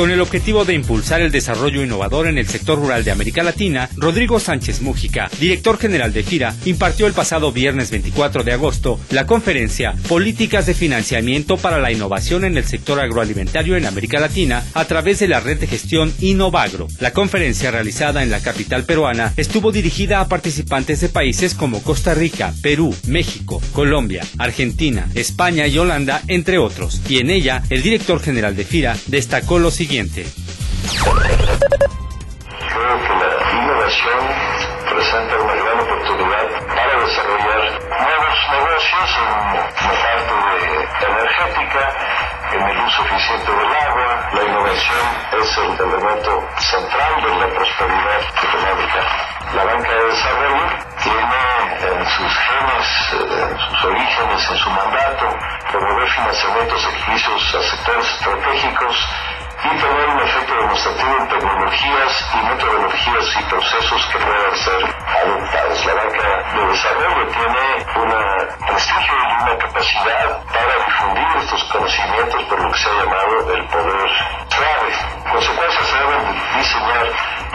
con el objetivo de impulsar el desarrollo innovador en el sector rural de América Latina, Rodrigo Sánchez Mújica, director general de FIRA, impartió el pasado viernes 24 de agosto la conferencia Políticas de Financiamiento para la Innovación en el Sector Agroalimentario en América Latina a través de la red de gestión Innovagro. La conferencia realizada en la capital peruana estuvo dirigida a participantes de países como Costa Rica, Perú, México, Colombia, Argentina, España y Holanda, entre otros, y en ella el director general de FIRA destacó lo siguiente Creo que la innovación presenta una gran oportunidad para desarrollar nuevos negocios en la parte de energética, en el uso eficiente del agua. La innovación es el elemento central de la prosperidad económica. La banca de desarrollo tiene en sus genes, en sus orígenes, en su mandato, promover financiamientos y servicios a sectores estratégicos y procesos que puedan ser adoptados. La banca de desarrollo tiene un prestigio y una capacidad para difundir estos conocimientos por lo que se ha llamado el poder clave. En consecuencia, se deben diseñar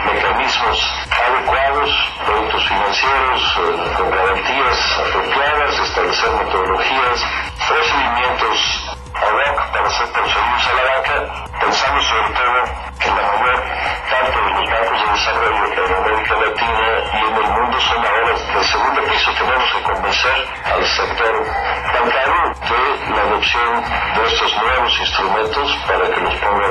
mecanismos adecuados, productos financieros eh, con en América Latina y en el mundo son ahora del segundo piso. Tenemos que convencer al sector bancario de la adopción de estos nuevos instrumentos para que los pongan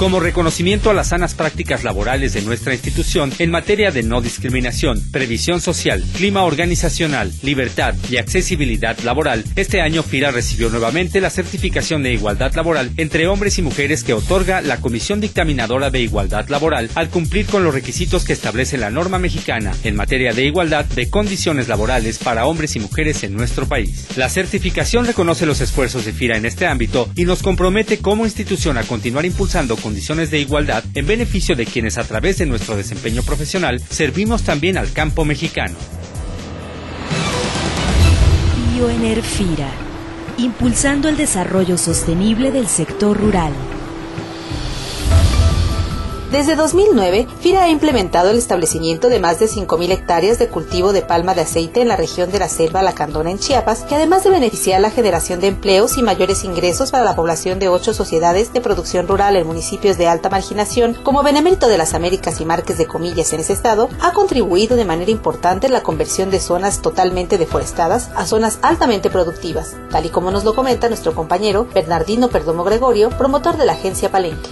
como reconocimiento a las sanas prácticas laborales de nuestra institución en materia de no discriminación, previsión social, clima organizacional, libertad y accesibilidad laboral. Este año FIRA recibió nuevamente la certificación de igualdad laboral entre hombres y mujeres que otorga la Comisión Dictaminadora de Igualdad Laboral al cumplir con los requisitos que establece la norma mexicana en materia de igualdad de condiciones laborales para hombres y mujeres en nuestro país. La certificación reconoce los esfuerzos de FIRA en este ámbito y nos compromete como institución a continuar impulsando con condiciones de igualdad en beneficio de quienes a través de nuestro desempeño profesional servimos también al campo mexicano. Bioenerfira, impulsando el desarrollo sostenible del sector rural. Desde 2009, FIRA ha implementado el establecimiento de más de 5.000 hectáreas de cultivo de palma de aceite en la región de la Selva Lacandona en Chiapas, que además de beneficiar la generación de empleos y mayores ingresos para la población de ocho sociedades de producción rural en municipios de alta marginación, como Benemérito de las Américas y Marques de Comillas en ese estado, ha contribuido de manera importante en la conversión de zonas totalmente deforestadas a zonas altamente productivas, tal y como nos lo comenta nuestro compañero Bernardino Perdomo Gregorio, promotor de la agencia Palenque.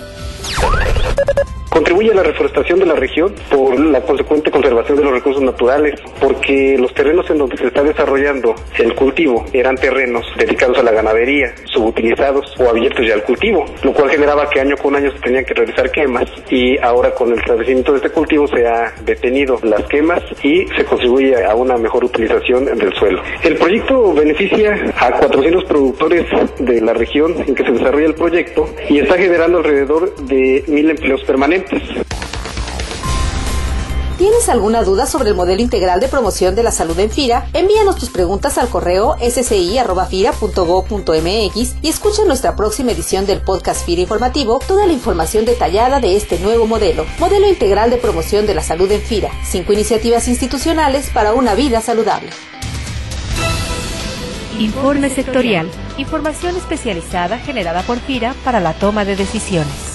Contribuye a la reforestación de la región por la consecuente conservación de los recursos naturales, porque los terrenos en donde se está desarrollando el cultivo eran terrenos dedicados a la ganadería, subutilizados o abiertos ya al cultivo, lo cual generaba que año con año se tenían que realizar quemas y ahora con el establecimiento de este cultivo se ha detenido las quemas y se contribuye a una mejor utilización del suelo. El proyecto beneficia a 400 productores de la región en que se desarrolla el proyecto y está generando alrededor de mil empleos permanentes. ¿Tienes alguna duda sobre el modelo integral de promoción de la salud en FIRA? Envíanos tus preguntas al correo sci.fira.gov.mx y escucha nuestra próxima edición del podcast FIRA Informativo toda la información detallada de este nuevo modelo. Modelo integral de promoción de la salud en FIRA. Cinco iniciativas institucionales para una vida saludable. Informe sectorial. Información especializada generada por FIRA para la toma de decisiones.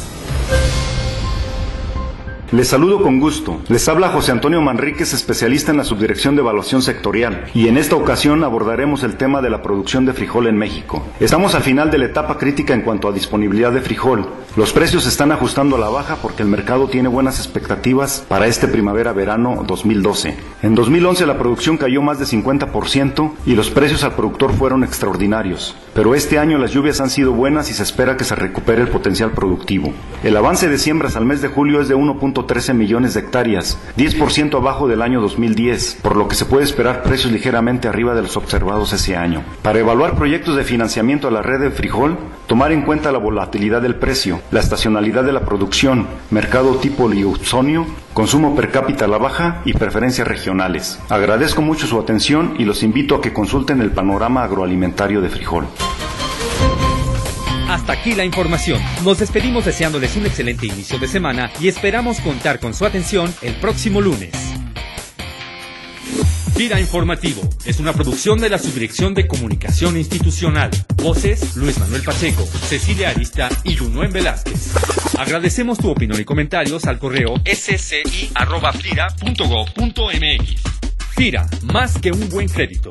Les saludo con gusto. Les habla José Antonio Manríquez, especialista en la Subdirección de Evaluación Sectorial, y en esta ocasión abordaremos el tema de la producción de frijol en México. Estamos al final de la etapa crítica en cuanto a disponibilidad de frijol. Los precios se están ajustando a la baja porque el mercado tiene buenas expectativas para este primavera-verano 2012. En 2011 la producción cayó más de 50% y los precios al productor fueron extraordinarios. Pero este año las lluvias han sido buenas y se espera que se recupere el potencial productivo. El avance de siembras al mes de julio es de 1.13 millones de hectáreas, 10% abajo del año 2010, por lo que se puede esperar precios ligeramente arriba de los observados ese año. Para evaluar proyectos de financiamiento a la red de frijol, tomar en cuenta la volatilidad del precio, la estacionalidad de la producción, mercado tipo liusonio, consumo per cápita a la baja y preferencias regionales. Agradezco mucho su atención y los invito a que consulten el panorama agroalimentario de frijol. Hasta aquí la información. Nos despedimos deseándoles un excelente inicio de semana y esperamos contar con su atención el próximo lunes. Fira Informativo es una producción de la Subdirección de Comunicación Institucional. Voces Luis Manuel Pacheco, Cecilia Arista y Junuen Velázquez. Agradecemos tu opinión y comentarios al correo sci.fira.gov.mx. Fira, más que un buen crédito.